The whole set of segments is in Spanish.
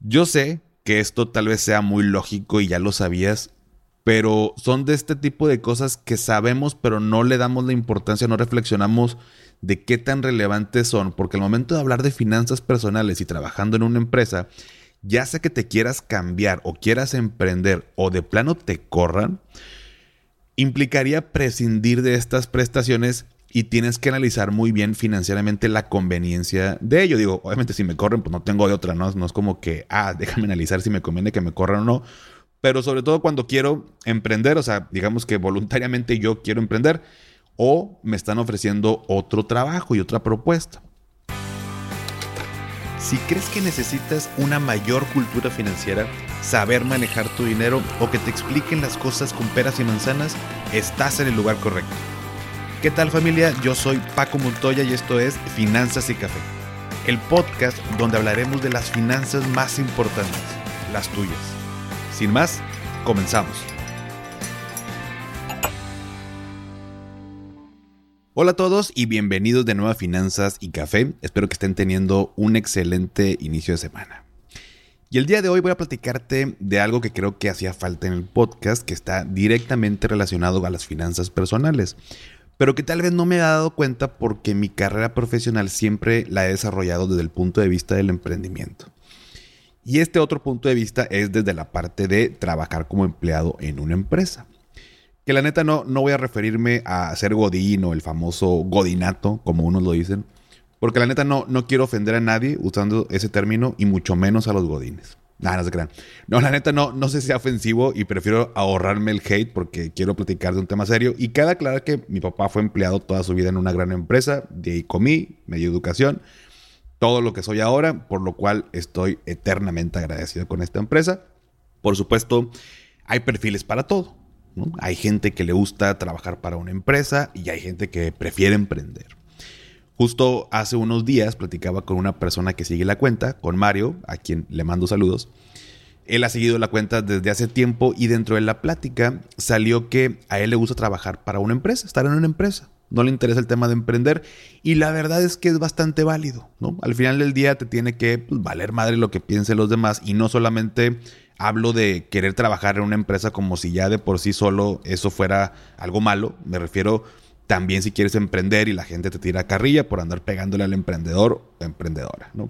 Yo sé que esto tal vez sea muy lógico y ya lo sabías, pero son de este tipo de cosas que sabemos pero no le damos la importancia, no reflexionamos de qué tan relevantes son, porque al momento de hablar de finanzas personales y trabajando en una empresa, ya sea que te quieras cambiar o quieras emprender o de plano te corran, implicaría prescindir de estas prestaciones y tienes que analizar muy bien financieramente la conveniencia de ello. Digo, obviamente si me corren, pues no tengo de otra, ¿no? No es como que, ah, déjame analizar si me conviene que me corran o no. Pero sobre todo cuando quiero emprender, o sea, digamos que voluntariamente yo quiero emprender o me están ofreciendo otro trabajo y otra propuesta. Si crees que necesitas una mayor cultura financiera, saber manejar tu dinero o que te expliquen las cosas con peras y manzanas, estás en el lugar correcto. ¿Qué tal familia? Yo soy Paco Montoya y esto es Finanzas y Café, el podcast donde hablaremos de las finanzas más importantes, las tuyas. Sin más, comenzamos. Hola a todos y bienvenidos de nuevo a Finanzas y Café. Espero que estén teniendo un excelente inicio de semana. Y el día de hoy voy a platicarte de algo que creo que hacía falta en el podcast, que está directamente relacionado a las finanzas personales, pero que tal vez no me he dado cuenta porque mi carrera profesional siempre la he desarrollado desde el punto de vista del emprendimiento. Y este otro punto de vista es desde la parte de trabajar como empleado en una empresa. Que la neta no, no voy a referirme a ser godín o el famoso godinato, como unos lo dicen. Porque la neta no, no quiero ofender a nadie usando ese término y mucho menos a los godines. Nada, no se crean. No, la neta no, no sé si sea ofensivo y prefiero ahorrarme el hate porque quiero platicar de un tema serio. Y queda claro que mi papá fue empleado toda su vida en una gran empresa, de ahí comí, me dio educación, todo lo que soy ahora, por lo cual estoy eternamente agradecido con esta empresa. Por supuesto, hay perfiles para todo. Hay gente que le gusta trabajar para una empresa y hay gente que prefiere emprender. Justo hace unos días platicaba con una persona que sigue la cuenta, con Mario, a quien le mando saludos. Él ha seguido la cuenta desde hace tiempo y dentro de la plática salió que a él le gusta trabajar para una empresa, estar en una empresa. No le interesa el tema de emprender y la verdad es que es bastante válido, ¿no? Al final del día te tiene que pues, valer madre lo que piensen los demás y no solamente hablo de querer trabajar en una empresa como si ya de por sí solo eso fuera algo malo. Me refiero también si quieres emprender y la gente te tira carrilla por andar pegándole al emprendedor o emprendedora, ¿no?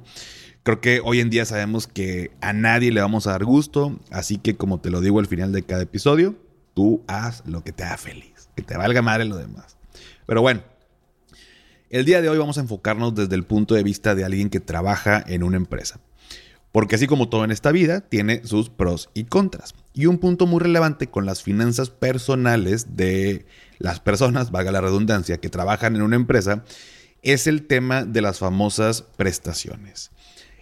Creo que hoy en día sabemos que a nadie le vamos a dar gusto, así que como te lo digo al final de cada episodio, tú haz lo que te haga feliz, que te valga madre lo demás. Pero bueno, el día de hoy vamos a enfocarnos desde el punto de vista de alguien que trabaja en una empresa. Porque así como todo en esta vida, tiene sus pros y contras. Y un punto muy relevante con las finanzas personales de las personas, valga la redundancia, que trabajan en una empresa, es el tema de las famosas prestaciones.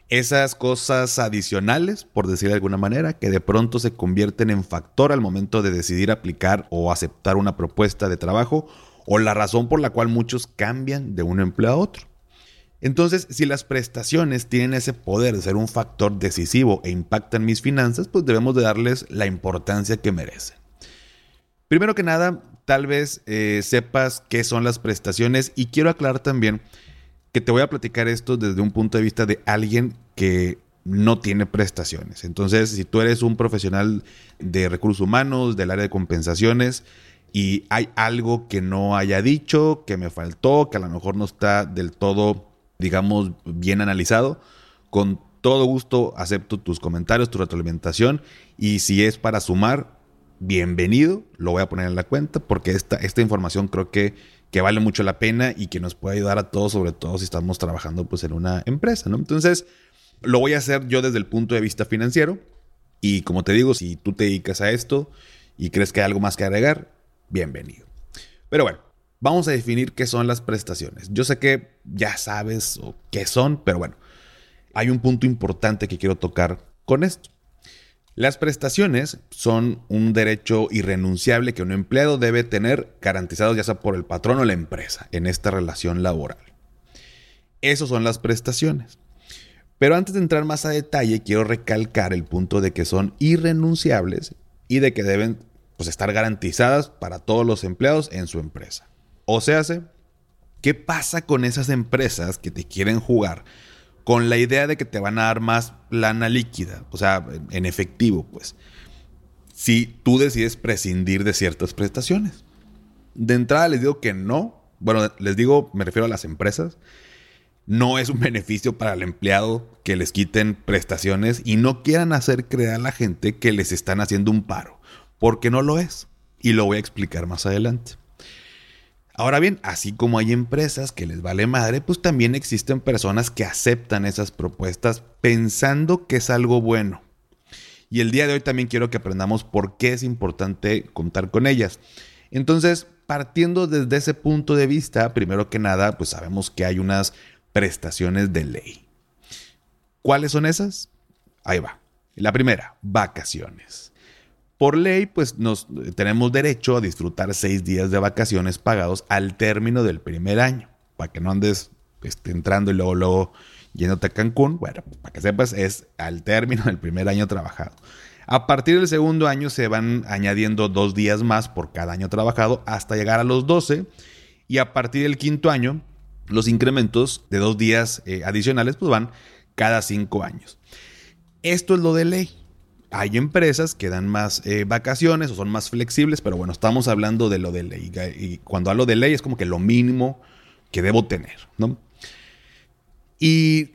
Esas cosas adicionales, por decir de alguna manera, que de pronto se convierten en factor al momento de decidir aplicar o aceptar una propuesta de trabajo o la razón por la cual muchos cambian de un empleo a otro. Entonces, si las prestaciones tienen ese poder de ser un factor decisivo e impactan mis finanzas, pues debemos de darles la importancia que merecen. Primero que nada, tal vez eh, sepas qué son las prestaciones y quiero aclarar también que te voy a platicar esto desde un punto de vista de alguien que no tiene prestaciones. Entonces, si tú eres un profesional de recursos humanos, del área de compensaciones, y hay algo que no haya dicho, que me faltó, que a lo mejor no está del todo digamos, bien analizado. Con todo gusto acepto tus comentarios, tu retroalimentación y si es para sumar, bienvenido, lo voy a poner en la cuenta porque esta, esta información creo que, que vale mucho la pena y que nos puede ayudar a todos, sobre todo si estamos trabajando pues en una empresa, ¿no? Entonces, lo voy a hacer yo desde el punto de vista financiero y como te digo, si tú te dedicas a esto y crees que hay algo más que agregar, bienvenido. Pero bueno, Vamos a definir qué son las prestaciones. Yo sé que ya sabes qué son, pero bueno, hay un punto importante que quiero tocar con esto. Las prestaciones son un derecho irrenunciable que un empleado debe tener garantizado ya sea por el patrón o la empresa en esta relación laboral. Esas son las prestaciones. Pero antes de entrar más a detalle, quiero recalcar el punto de que son irrenunciables y de que deben pues, estar garantizadas para todos los empleados en su empresa. O sea, ¿qué pasa con esas empresas que te quieren jugar con la idea de que te van a dar más lana líquida, o sea, en efectivo, pues, si tú decides prescindir de ciertas prestaciones. De entrada les digo que no. Bueno, les digo, me refiero a las empresas. No es un beneficio para el empleado que les quiten prestaciones y no quieran hacer creer a la gente que les están haciendo un paro, porque no lo es. Y lo voy a explicar más adelante. Ahora bien, así como hay empresas que les vale madre, pues también existen personas que aceptan esas propuestas pensando que es algo bueno. Y el día de hoy también quiero que aprendamos por qué es importante contar con ellas. Entonces, partiendo desde ese punto de vista, primero que nada, pues sabemos que hay unas prestaciones de ley. ¿Cuáles son esas? Ahí va. La primera, vacaciones. Por ley, pues nos tenemos derecho a disfrutar seis días de vacaciones pagados al término del primer año. Para que no andes este, entrando y luego, luego yéndote a Cancún. Bueno, para que sepas, es al término del primer año trabajado. A partir del segundo año se van añadiendo dos días más por cada año trabajado hasta llegar a los 12. Y a partir del quinto año, los incrementos de dos días eh, adicionales pues van cada cinco años. Esto es lo de ley. Hay empresas que dan más eh, vacaciones o son más flexibles, pero bueno, estamos hablando de lo de ley. Y cuando hablo de ley es como que lo mínimo que debo tener, ¿no? Y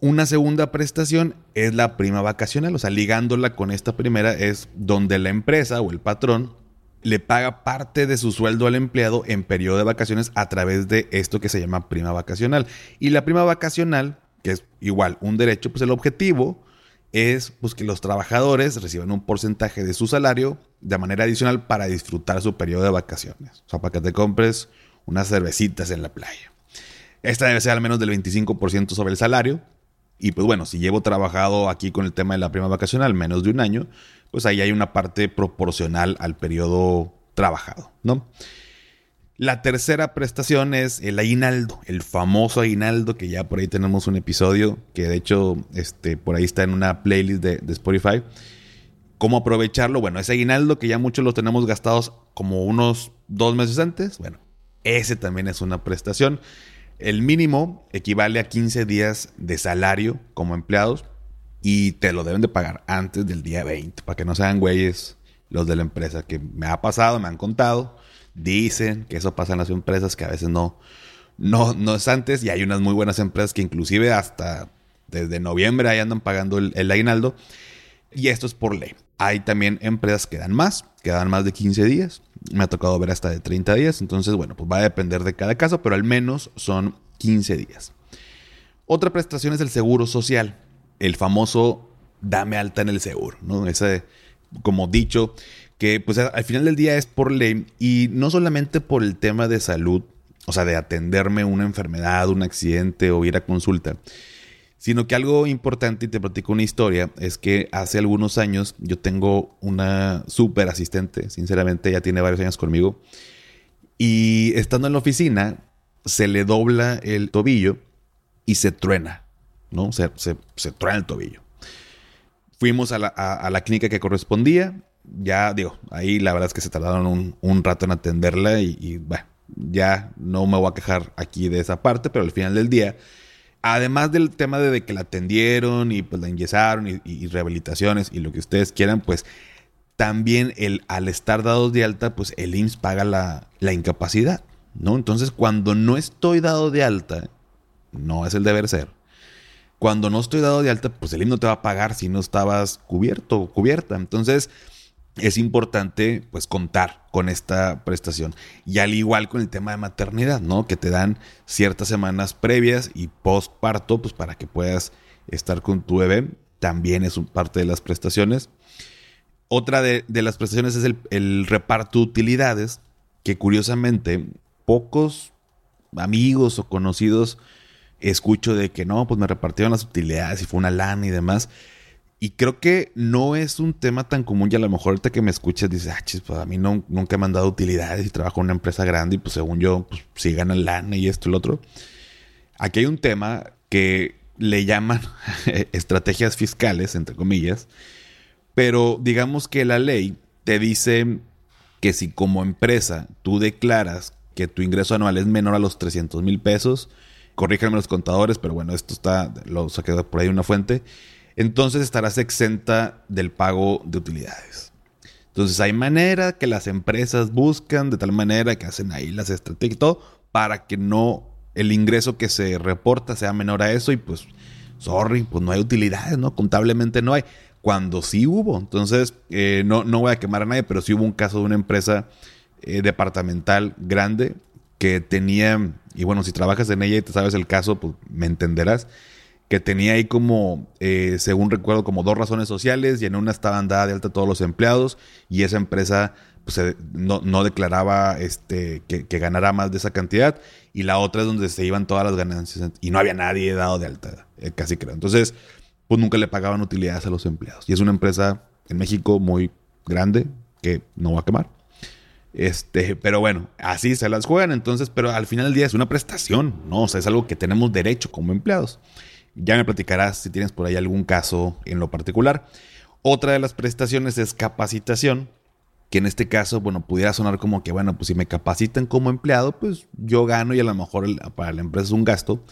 una segunda prestación es la prima vacacional, o sea, ligándola con esta primera es donde la empresa o el patrón le paga parte de su sueldo al empleado en periodo de vacaciones a través de esto que se llama prima vacacional. Y la prima vacacional, que es igual un derecho, pues el objetivo es pues, que los trabajadores reciban un porcentaje de su salario de manera adicional para disfrutar su periodo de vacaciones. O sea, para que te compres unas cervecitas en la playa. Esta debe ser al menos del 25% sobre el salario. Y pues bueno, si llevo trabajado aquí con el tema de la prima vacacional menos de un año, pues ahí hay una parte proporcional al periodo trabajado, ¿no? La tercera prestación es el aguinaldo, el famoso aguinaldo, que ya por ahí tenemos un episodio, que de hecho este, por ahí está en una playlist de, Spotify. ¿Cómo aprovecharlo? Bueno, ese aguinaldo que ya muchos lo tenemos gastados como unos dos meses antes, bueno, ese también es una prestación. El mínimo equivale a 15 días de salario como empleados y te lo deben de pagar antes del día 20, para que no sean güeyes los de la empresa, que me ha pasado, me han contado Dicen que eso pasa en las empresas que a veces no, no, no es antes y hay unas muy buenas empresas que inclusive hasta desde noviembre ahí andan pagando el, el aguinaldo y esto es por ley. Hay también empresas que dan más, que dan más de 15 días. Me ha tocado ver hasta de 30 días. Entonces, bueno, pues va a depender de cada caso, pero al menos son 15 días. Otra prestación es el seguro social. El famoso dame alta en el seguro, ¿no? Ese, como dicho, que pues al final del día es por ley y no solamente por el tema de salud, o sea, de atenderme una enfermedad, un accidente o ir a consulta, sino que algo importante, y te platico una historia, es que hace algunos años yo tengo una súper asistente, sinceramente ya tiene varios años conmigo, y estando en la oficina se le dobla el tobillo y se truena, ¿no? Se, se, truena el tobillo. Fuimos a la, a la clínica que correspondía, ya digo, ahí la verdad es que se tardaron un, rato en atenderla y, bueno, ya no me voy a quejar aquí de esa parte, pero al final del día, además del tema de, que la atendieron y pues la ingresaron y, rehabilitaciones y lo que ustedes quieran, pues también el, al estar dados de alta, pues el IMSS paga la, la incapacidad, ¿no? Entonces, cuando no estoy dado de alta, no es el deber ser. Cuando no estoy dado de alta, pues el IMSS no te va a pagar si no estabas cubierto o cubierta. Entonces, es importante pues contar con esta prestación. Y al igual con el tema de maternidad, ¿no? Que te dan ciertas semanas previas y post parto, pues para que puedas estar con tu bebé. También es parte de las prestaciones. Otra de, las prestaciones es el, el, reparto de utilidades, que curiosamente pocos amigos o conocidos escucho de que no, pues me repartieron las utilidades y fue una lana y demás. Y creo que no es un tema tan común y a lo mejor ahorita que me escuchas dices, ah, chis, pues a mí no, nunca me han dado utilidades y trabajo en una empresa grande y pues según yo, pues sí ganan lana y esto y lo otro. Aquí hay un tema que le llaman estrategias fiscales, entre comillas, pero digamos que la ley te dice que si como empresa tú declaras que tu ingreso anual es menor a los 300 mil pesos, corríjanme los contadores, pero bueno, esto está, lo saqué por ahí una fuente, entonces estarás exenta del pago de utilidades. Entonces hay manera que las empresas buscan de tal manera que hacen ahí las estrategias y todo para que no el ingreso que se reporta sea menor a eso y pues, sorry, pues no hay utilidades, ¿no? Contablemente no hay. Cuando sí hubo. Entonces, eh, no, no voy a quemar a nadie, pero sí hubo un caso de una empresa eh, departamental grande que tenía, y bueno, si trabajas en ella y te sabes el caso, pues me entenderás que tenía ahí como, eh, según recuerdo, como dos razones sociales y en una estaban dada de alta todos los empleados y esa empresa pues, no, declaraba este, que, ganara más de esa cantidad y la otra es donde se iban todas las ganancias y no había nadie dado de alta, eh, casi creo. Entonces, pues nunca le pagaban utilidades a los empleados. Y es una empresa en México muy grande que no va a quemar. Este, pero bueno, así se las juegan entonces, pero al final del día es una prestación, ¿no? O sea, es algo que tenemos derecho como empleados. Ya me platicarás si tienes por ahí algún caso en lo particular. Otra de las prestaciones es capacitación, que en este caso, bueno, pudiera sonar como que, bueno, pues si me capacitan como empleado, pues yo gano y a lo mejor para la empresa es un gasto.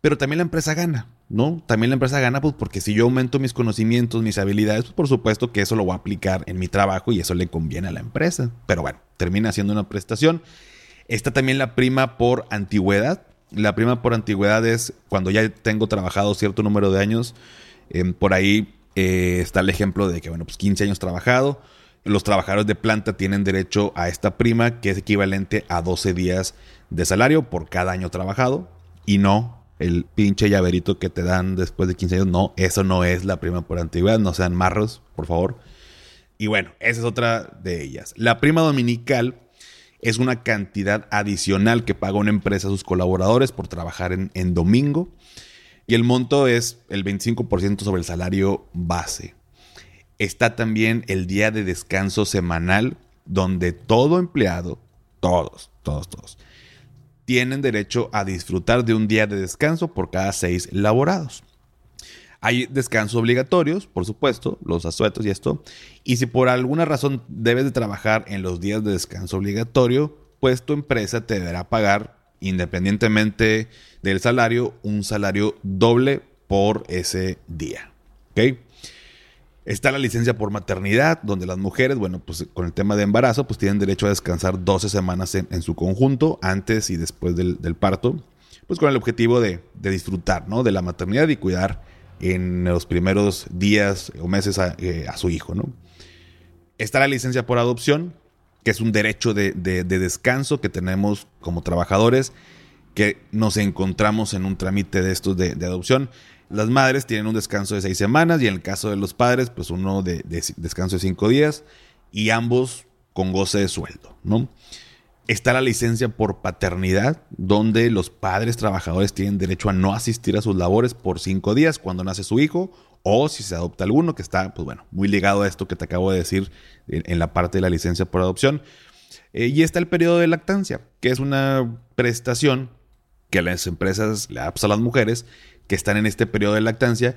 Pero también la empresa gana, ¿no? También la empresa gana, pues porque si yo aumento mis conocimientos, mis habilidades, pues por supuesto que eso lo voy a aplicar en mi trabajo y eso le conviene a la empresa. Pero bueno, termina siendo una prestación. Está también la prima por antigüedad, la prima por antigüedad es cuando ya tengo trabajado cierto número de años. Em, por ahí eh, está el ejemplo de que, bueno, pues 15 años trabajado. Los trabajadores de planta tienen derecho a esta prima que es equivalente a 12 días de salario por cada año trabajado. Y no el pinche llaverito que te dan después de 15 años. No, eso no es la prima por antigüedad. No sean marros, por favor. Y bueno, esa es otra de ellas. La prima dominical es una cantidad adicional que paga una empresa a sus colaboradores por trabajar en, domingo y el monto es el 25% sobre el salario base. Está también el día de descanso semanal donde todo empleado, todos, todos, todos, tienen derecho a disfrutar de un día de descanso por cada seis laborados. Hay descansos obligatorios, por supuesto, los asuetos y esto. Y si por alguna razón debes de trabajar en los días de descanso obligatorio, pues tu empresa te deberá pagar, independientemente del salario, un salario doble por ese día. ¿Ok? Está la licencia por maternidad, donde las mujeres, bueno, pues con el tema de embarazo, pues tienen derecho a descansar 12 semanas en, su conjunto, antes y después del, parto, pues con el objetivo de, de, disfrutar, ¿no? De la maternidad y cuidar en los primeros días o meses eh, a, su hijo, ¿no? Está la licencia por adopción, que es un derecho de, descanso que tenemos como trabajadores, que nos encontramos en un trámite de estos de, adopción. Las madres tienen un descanso de seis semanas y en el caso de los padres, pues uno de, descanso de cinco días y ambos con goce de sueldo, ¿no? Está la licencia por paternidad, donde los padres trabajadores tienen derecho a no asistir a sus labores por cinco días cuando nace su hijo o si se adopta alguno, que está, pues bueno, muy ligado a esto que te acabo de decir en, la parte de la licencia por adopción. Eh, y está el periodo de lactancia, que es una prestación que las empresas le dan a las mujeres que están en este periodo de lactancia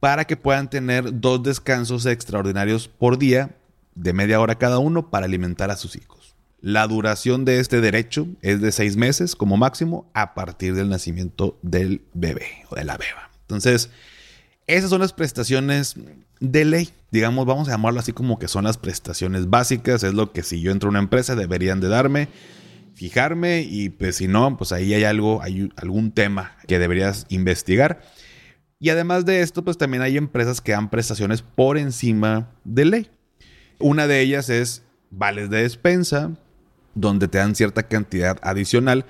para que puedan tener dos descansos extraordinarios por día de media hora cada uno para alimentar a sus hijos. La duración de este derecho es de seis meses como máximo a partir del nacimiento del bebé o de la beba. Entonces, esas son las prestaciones de ley. Digamos, vamos a llamarlo así como que son las prestaciones básicas. Es lo que si yo entro a una empresa deberían de darme, fijarme y pues si no, pues ahí hay algo, hay algún tema que deberías investigar. Y además de esto, pues también hay empresas que dan prestaciones por encima de ley. Una de ellas es vales de despensa, donde te dan cierta cantidad adicional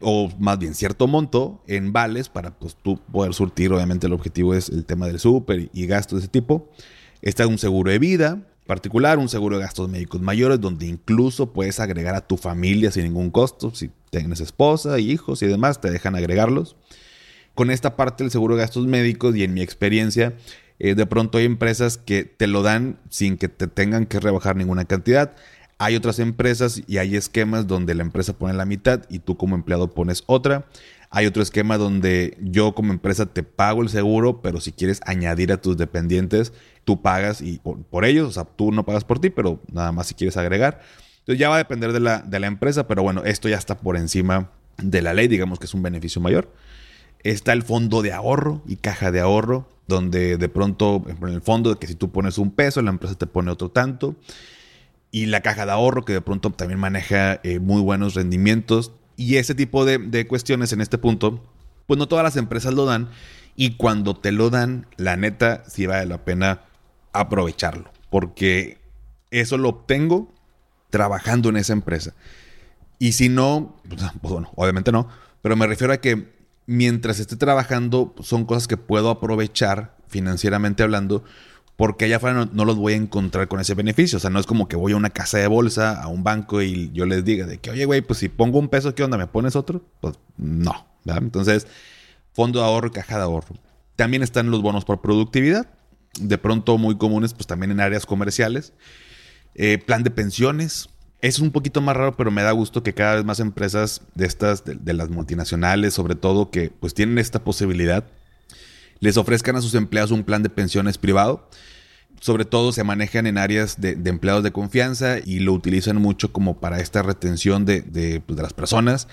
o más bien cierto monto en vales para pues tú poder surtir, obviamente el objetivo es el tema del súper y gastos de ese tipo. Está un seguro de vida particular, un seguro de gastos médicos mayores, donde incluso puedes agregar a tu familia sin ningún costo, si tienes esposa, hijos y demás, te dejan agregarlos. Con esta parte del seguro de gastos médicos y en mi experiencia, eh, de pronto hay empresas que te lo dan sin que te tengan que rebajar ninguna cantidad. Hay otras empresas y hay esquemas donde la empresa pone la mitad y tú como empleado pones otra. Hay otro esquema donde yo como empresa te pago el seguro, pero si quieres añadir a tus dependientes, tú pagas y por, ellos, o sea, tú no pagas por ti, pero nada más si quieres agregar. Entonces ya va a depender de la, de la empresa, pero bueno, esto ya está por encima de la ley, digamos que es un beneficio mayor. Está el fondo de ahorro y caja de ahorro, donde de pronto en el fondo que si tú pones un peso, la empresa te pone otro tanto. Y la caja de ahorro que de pronto también maneja eh, muy buenos rendimientos. Y ese tipo de, de cuestiones en este punto, pues no todas las empresas lo dan. Y cuando te lo dan, la neta, sí vale la pena aprovecharlo. Porque eso lo obtengo trabajando en esa empresa. Y si no, pues, pues bueno, obviamente no. Pero me refiero a que mientras esté trabajando, son cosas que puedo aprovechar financieramente hablando, porque allá afuera no, los voy a encontrar con ese beneficio. O sea, no es como que voy a una casa de bolsa, a un banco y yo les diga de que, oye, güey, pues si pongo un peso, ¿qué onda? ¿Me pones otro? Pues no. Entonces, fondo de ahorro caja de ahorro. También están los bonos por productividad, de pronto muy comunes, pues también en áreas comerciales. Eh, plan de pensiones, es un poquito más raro, pero me da gusto que cada vez más empresas de estas, de, las multinacionales, sobre todo, que pues tienen esta posibilidad, les ofrezcan a sus empleados un plan de pensiones privado. Sobre todo se manejan en áreas de, empleados de confianza y lo utilizan mucho como para esta retención de, pues, las personas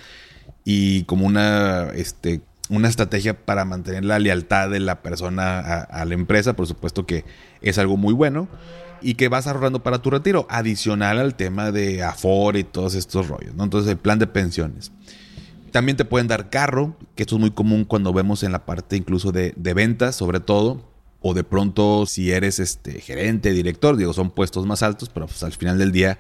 y como una, este, una estrategia para mantener la lealtad de la persona a la empresa. Por supuesto que es algo muy bueno y que vas ahorrando para tu retiro, adicional al tema de Afore y todos estos rollos, ¿no? Entonces el plan de pensiones. También te pueden dar carro, que esto es muy común cuando vemos en la parte incluso de, ventas, sobre todo, o de pronto si eres este gerente, director, digo, son puestos más altos, pero pues al final del día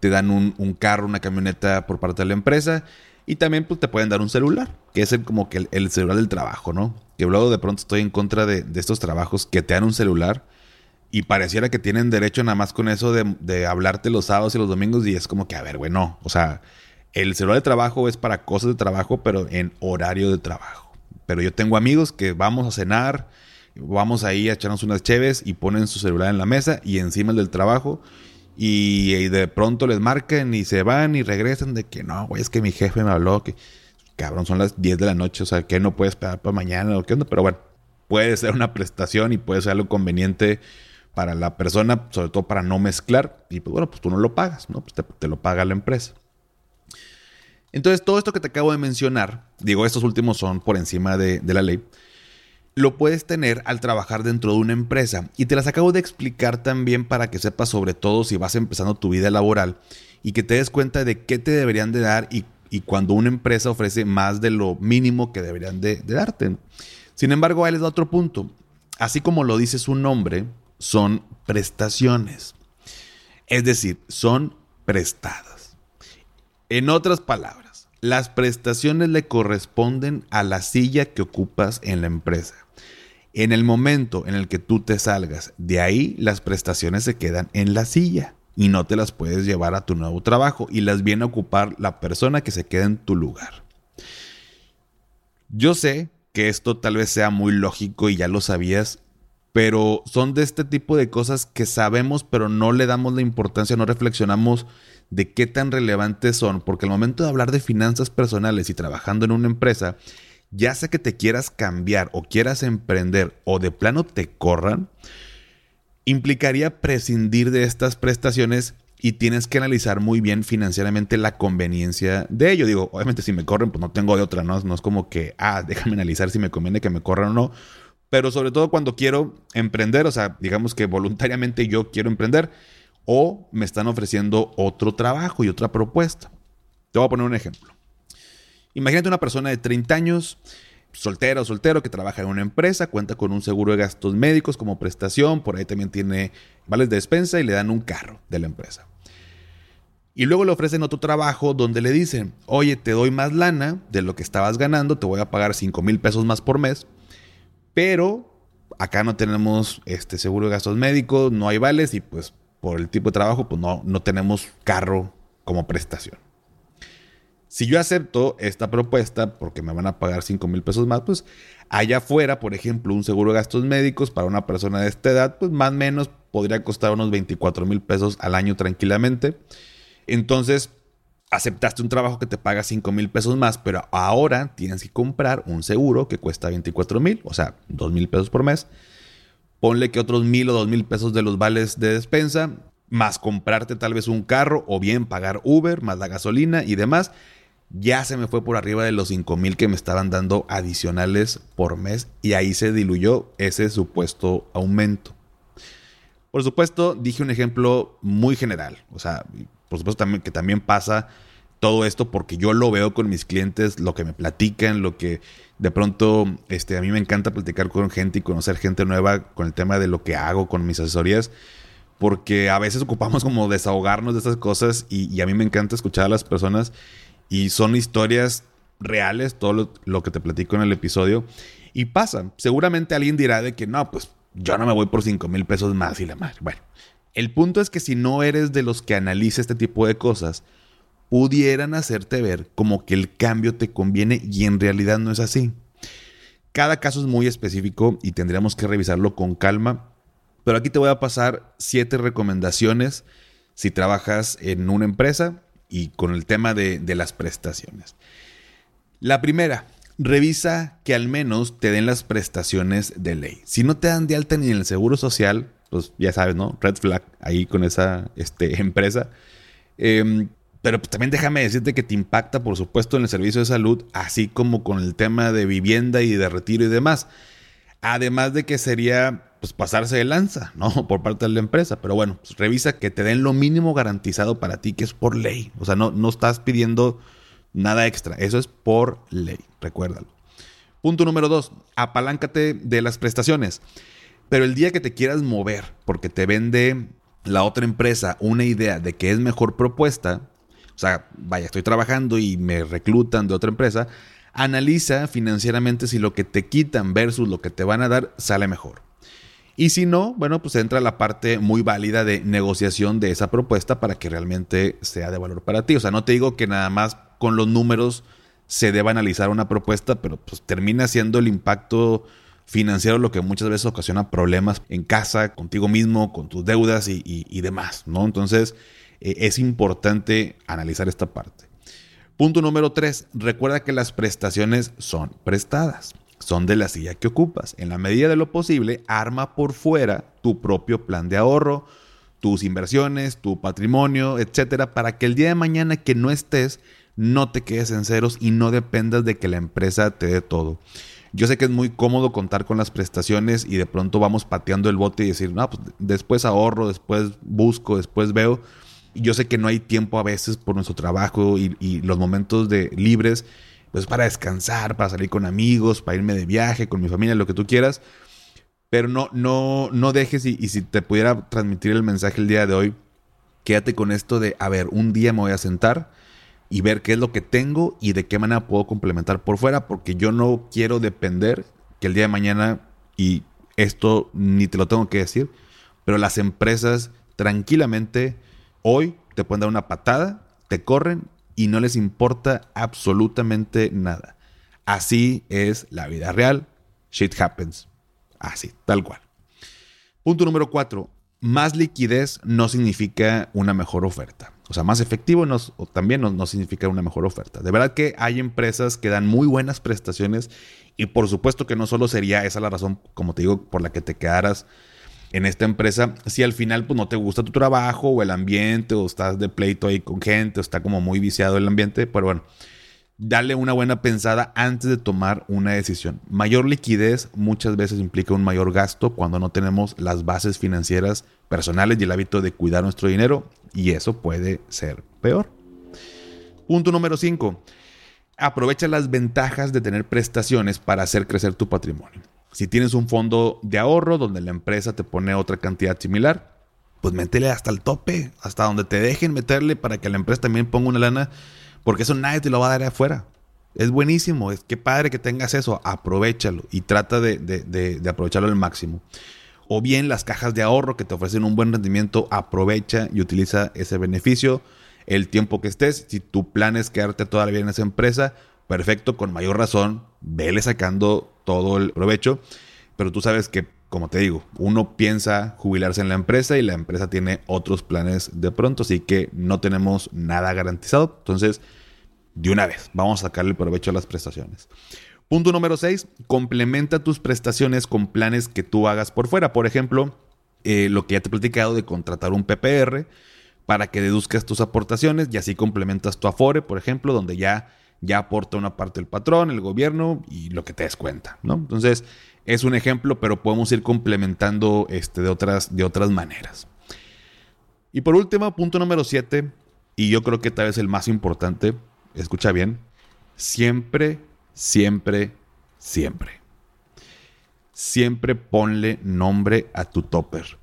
te dan un, carro, una camioneta por parte de la empresa. Y también pues, te pueden dar un celular, que es como que el, celular del trabajo, ¿no? Que luego de pronto estoy en contra de, de, estos trabajos que te dan un celular y pareciera que tienen derecho nada más con eso de, hablarte los sábados y los domingos. Y es como que, a ver, bueno, o sea, el celular de trabajo es para cosas de trabajo, pero en horario de trabajo. Pero yo tengo amigos que vamos a cenar, vamos ahí a echarnos unas cheves y ponen su celular en la mesa y encima el del trabajo. Y, de pronto les marcan y se van y regresan de que no, güey, es que mi jefe me habló que, cabrón, son las 10 de la noche, o sea, que no puede esperar para mañana o qué onda. Pero bueno, puede ser una prestación y puede ser algo conveniente para la persona, sobre todo para no mezclar, y pues bueno, pues tú no lo pagas, ¿no? Pues te, lo paga la empresa. Entonces, todo esto que te acabo de mencionar, digo, estos últimos son por encima de, la ley, lo puedes tener al trabajar dentro de una empresa. Y te las acabo de explicar también para que sepas sobre todo si vas empezando tu vida laboral y que te des cuenta de qué te deberían de dar y, cuando una empresa ofrece más de lo mínimo que deberían de, de darte. Sin embargo, ahí les da otro punto. Así como lo dice su nombre, son prestaciones. Es decir, son prestadas. En otras palabras, las prestaciones le corresponden a la silla que ocupas en la empresa. En el momento en el que tú te salgas de ahí, las prestaciones se quedan en la silla y no te las puedes llevar a tu nuevo trabajo y las viene a ocupar la persona que se queda en tu lugar. Yo sé que esto tal vez sea muy lógico y ya lo sabías, pero son de este tipo de cosas que sabemos, pero no le damos la importancia, no reflexionamos de qué tan relevantes son, porque al momento de hablar de finanzas personales y trabajando en una empresa, ya sea que te quieras cambiar o quieras emprender o de plano te corran, implicaría prescindir de estas prestaciones y tienes que analizar muy bien financieramente la conveniencia de ello. Digo, obviamente si me corren, pues no tengo de otra, ¿no? No es como que, ah, déjame analizar si me conviene que me corran o no pero sobre todo cuando quiero emprender, o sea, digamos que voluntariamente yo quiero emprender o me están ofreciendo otro trabajo y otra propuesta. Te voy a poner un ejemplo. Imagínate una persona de 30 años, soltera o soltero, que trabaja en una empresa, cuenta con un seguro de gastos médicos como prestación, por ahí también tiene vales de despensa y le dan un carro de la empresa. Y luego le ofrecen otro trabajo donde le dicen, oye, te doy más lana de lo que estabas ganando, te voy a pagar 5 mil pesos más por mes pero acá no tenemos este seguro de gastos médicos, no hay vales y pues por el tipo de trabajo pues no, no tenemos carro como prestación. Si yo acepto esta propuesta porque me van a pagar 5 mil pesos más, pues allá afuera, por ejemplo, un seguro de gastos médicos para una persona de esta edad, pues más o menos podría costar unos 24 mil pesos al año tranquilamente. Entonces, aceptaste un trabajo que te paga 5 mil pesos más, pero ahora tienes que comprar un seguro que cuesta 24 mil, o sea, 2 mil pesos por mes. Ponle que otros mil o dos mil pesos de los vales de despensa, más comprarte tal vez un carro o bien pagar Uber, más la gasolina y demás. ya se me fue por arriba de los 5 mil que me estaban dando adicionales por mes y ahí se diluyó ese supuesto aumento. Por supuesto, dije un ejemplo muy general, o sea, por supuesto que también pasa todo esto porque yo lo veo con mis clientes, lo que me platican, lo que de pronto este, a mí me encanta platicar con gente y conocer gente nueva con el tema de lo que hago con mis asesorías, porque a veces ocupamos como desahogarnos de estas cosas y, a mí me encanta escuchar a las personas y son historias reales, todo lo, que te platico en el episodio, y pasa. Seguramente alguien dirá de que no, pues yo no me voy por 5 mil pesos más y la madre. Bueno, el punto es que si no eres de los que analiza este tipo de cosas, pudieran hacerte ver como que el cambio te conviene y en realidad no es así. Cada caso es muy específico y tendríamos que revisarlo con calma, pero aquí te voy a pasar siete recomendaciones si trabajas en una empresa y con el tema de, de las prestaciones. La primera, revisa que al menos te den las prestaciones de ley. Si no te dan de alta ni en el seguro social, pues ya sabes, ¿no? Red flag ahí con esa este, empresa. Eh, pero pues, también déjame decirte que te impacta, por supuesto, en el servicio de salud, así como con el tema de vivienda y de retiro y demás. Además de que sería pues, pasarse de lanza, ¿no? Por parte de la empresa. Pero bueno, pues, revisa que te den lo mínimo garantizado para ti, que es por ley. O sea, no, no estás pidiendo nada extra. Eso es por ley, recuérdalo. Punto número dos, apaláncate de las prestaciones. Pero el día que te quieras mover porque te vende la otra empresa una idea de que es mejor propuesta, o sea, vaya, estoy trabajando y me reclutan de otra empresa, analiza financieramente si lo que te quitan versus lo que te van a dar sale mejor. Y si no, bueno, pues entra la parte muy válida de negociación de esa propuesta para que realmente sea de valor para ti. O sea, no te digo que nada más con los números se deba analizar una propuesta, pero pues termina siendo el impacto financiero lo que muchas veces ocasiona problemas en casa, contigo mismo, con tus deudas y, demás, ¿no? Entonces, eh, es importante analizar esta parte. Punto número tres, recuerda que las prestaciones son prestadas, son de la silla que ocupas. En la medida de lo posible, arma por fuera tu propio plan de ahorro, tus inversiones, tu patrimonio, etcétera, para que el día de mañana que no estés, no te quedes en ceros y no dependas de que la empresa te dé todo. Yo sé que es muy cómodo contar con las prestaciones y de pronto vamos pateando el bote y decir, no, pues después ahorro, después busco, después veo yo sé que no hay tiempo a veces por nuestro trabajo y, los momentos de libres, pues para descansar, para salir con amigos, para irme de viaje, con mi familia, lo que tú quieras. Pero no, no, no dejes y, y si te pudiera transmitir el mensaje el día de hoy, quédate con esto de, a ver, un día me voy a sentar y ver qué es lo que tengo y de qué manera puedo complementar por fuera, porque yo no quiero depender que el día de mañana, y esto ni te lo tengo que decir, pero las empresas tranquilamente Hoy te pueden dar una patada, te corren y no les importa absolutamente nada. Así es la vida real. Shit happens. Así, tal cual. Punto número cuatro. Más liquidez no significa una mejor oferta. O sea, más efectivo no, también no, significa una mejor oferta. De verdad que hay empresas que dan muy buenas prestaciones y por supuesto que no solo sería esa la razón, como te digo, por la que te quedaras en esta empresa, si al final pues no te gusta tu trabajo o el ambiente o estás de pleito ahí con gente o está como muy viciado el ambiente, pero bueno, dale una buena pensada antes de tomar una decisión. Mayor liquidez muchas veces implica un mayor gasto cuando no tenemos las bases financieras personales y el hábito de cuidar nuestro dinero y eso puede ser peor. Punto número 5. Aprovecha las ventajas de tener prestaciones para hacer crecer tu patrimonio. Si tienes un fondo de ahorro donde la empresa te pone otra cantidad similar, pues métele hasta el tope, hasta donde te dejen meterle para que la empresa también ponga una lana, porque eso nadie te lo va a dar afuera. Es buenísimo, es que padre que tengas eso, aprovechalo y trata de, de aprovecharlo al máximo. O bien las cajas de ahorro que te ofrecen un buen rendimiento, aprovecha y utiliza ese beneficio el tiempo que estés. Si tu plan es quedarte toda la vida en esa empresa, perfecto, con mayor razón, vele sacando todo el provecho, pero tú sabes que, como te digo, uno piensa jubilarse en la empresa y la empresa tiene otros planes de pronto, así que no tenemos nada garantizado. Entonces, de una vez, vamos a sacarle provecho a las prestaciones. Punto número 6, complementa tus prestaciones con planes que tú hagas por fuera. Por ejemplo, eh, lo que ya te he platicado de contratar un PPR para que deduzcas tus aportaciones y así complementas tu Afore, por ejemplo, donde ya ya aporta una parte el patrón, el gobierno y lo que te des cuenta, ¿no? Entonces, es un ejemplo, pero podemos ir complementando este, de, otras, de otras maneras. Y por último, punto número 7, y yo creo que tal vez el más importante, escucha bien, siempre, siempre, siempre. Siempre ponle nombre a tu topper.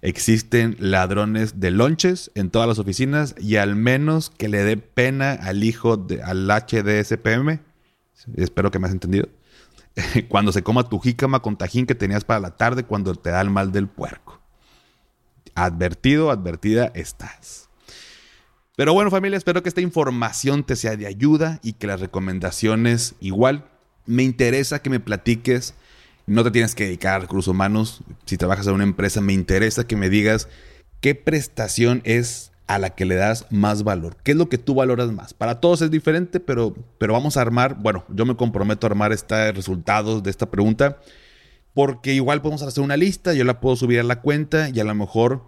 Existen ladrones de lonches en todas las oficinas y al menos que le dé pena al hijo de, al HDSPM, espero que me has entendido, cuando se coma tu jícama con tajín que tenías para la tarde cuando te da el mal del puerco. Advertido, advertida estás. Pero bueno familia, espero que esta información te sea de ayuda y que las recomendaciones igual. Me interesa que me platiques no te tienes que dedicar a recursos humanos. Si trabajas en una empresa, me interesa que me digas qué prestación es a la que le das más valor. ¿Qué es lo que tú valoras más? Para todos es diferente, pero, pero vamos a armar, bueno, yo me comprometo a armar estos resultados de esta pregunta, porque igual podemos hacer una lista, yo la puedo subir a la cuenta y a lo mejor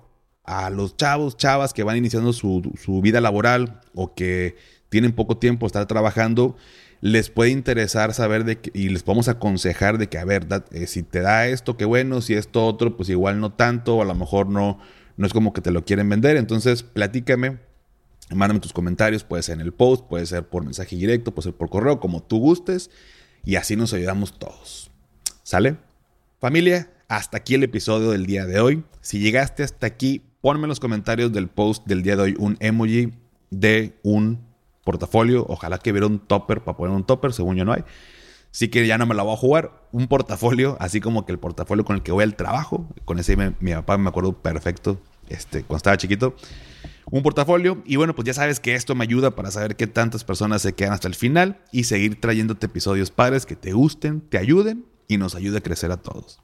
a los chavos, chavas que van iniciando su, su vida laboral o que tienen poco tiempo estar trabajando, les puede interesar saber de que, y les podemos aconsejar de que, a ver, eh, si te da esto, qué bueno, si esto otro, pues igual no tanto, o a lo mejor no, no es como que te lo quieren vender. Entonces, platícame, mándame tus comentarios, puede ser en el post, puede ser por mensaje directo, puede ser por correo, como tú gustes, y así nos ayudamos todos. ¿Sale? Familia, hasta aquí el episodio del día de hoy. Si llegaste hasta aquí, ponme en los comentarios del post del día de hoy un emoji de un portafolio. Ojalá que hubiera un topper para poner un topper, según yo no hay. Sí que ya no me la voy a jugar. Un portafolio, así como que el portafolio con el que voy al trabajo. Con ese mi papá me acuerdo perfecto este, cuando estaba chiquito. Un portafolio. Y bueno, pues ya sabes que esto me ayuda para saber qué tantas personas se quedan hasta el final y seguir trayéndote episodios padres que te gusten, te ayuden y nos ayude a crecer a todos.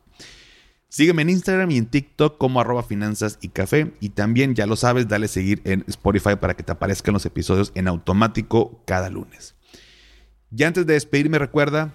Sígueme en Instagram y en TikTok como arroba finanzas y café. Y también, ya lo sabes, dale seguir en Spotify para que te aparezcan los episodios en automático cada lunes. Y antes de despedirme, recuerda,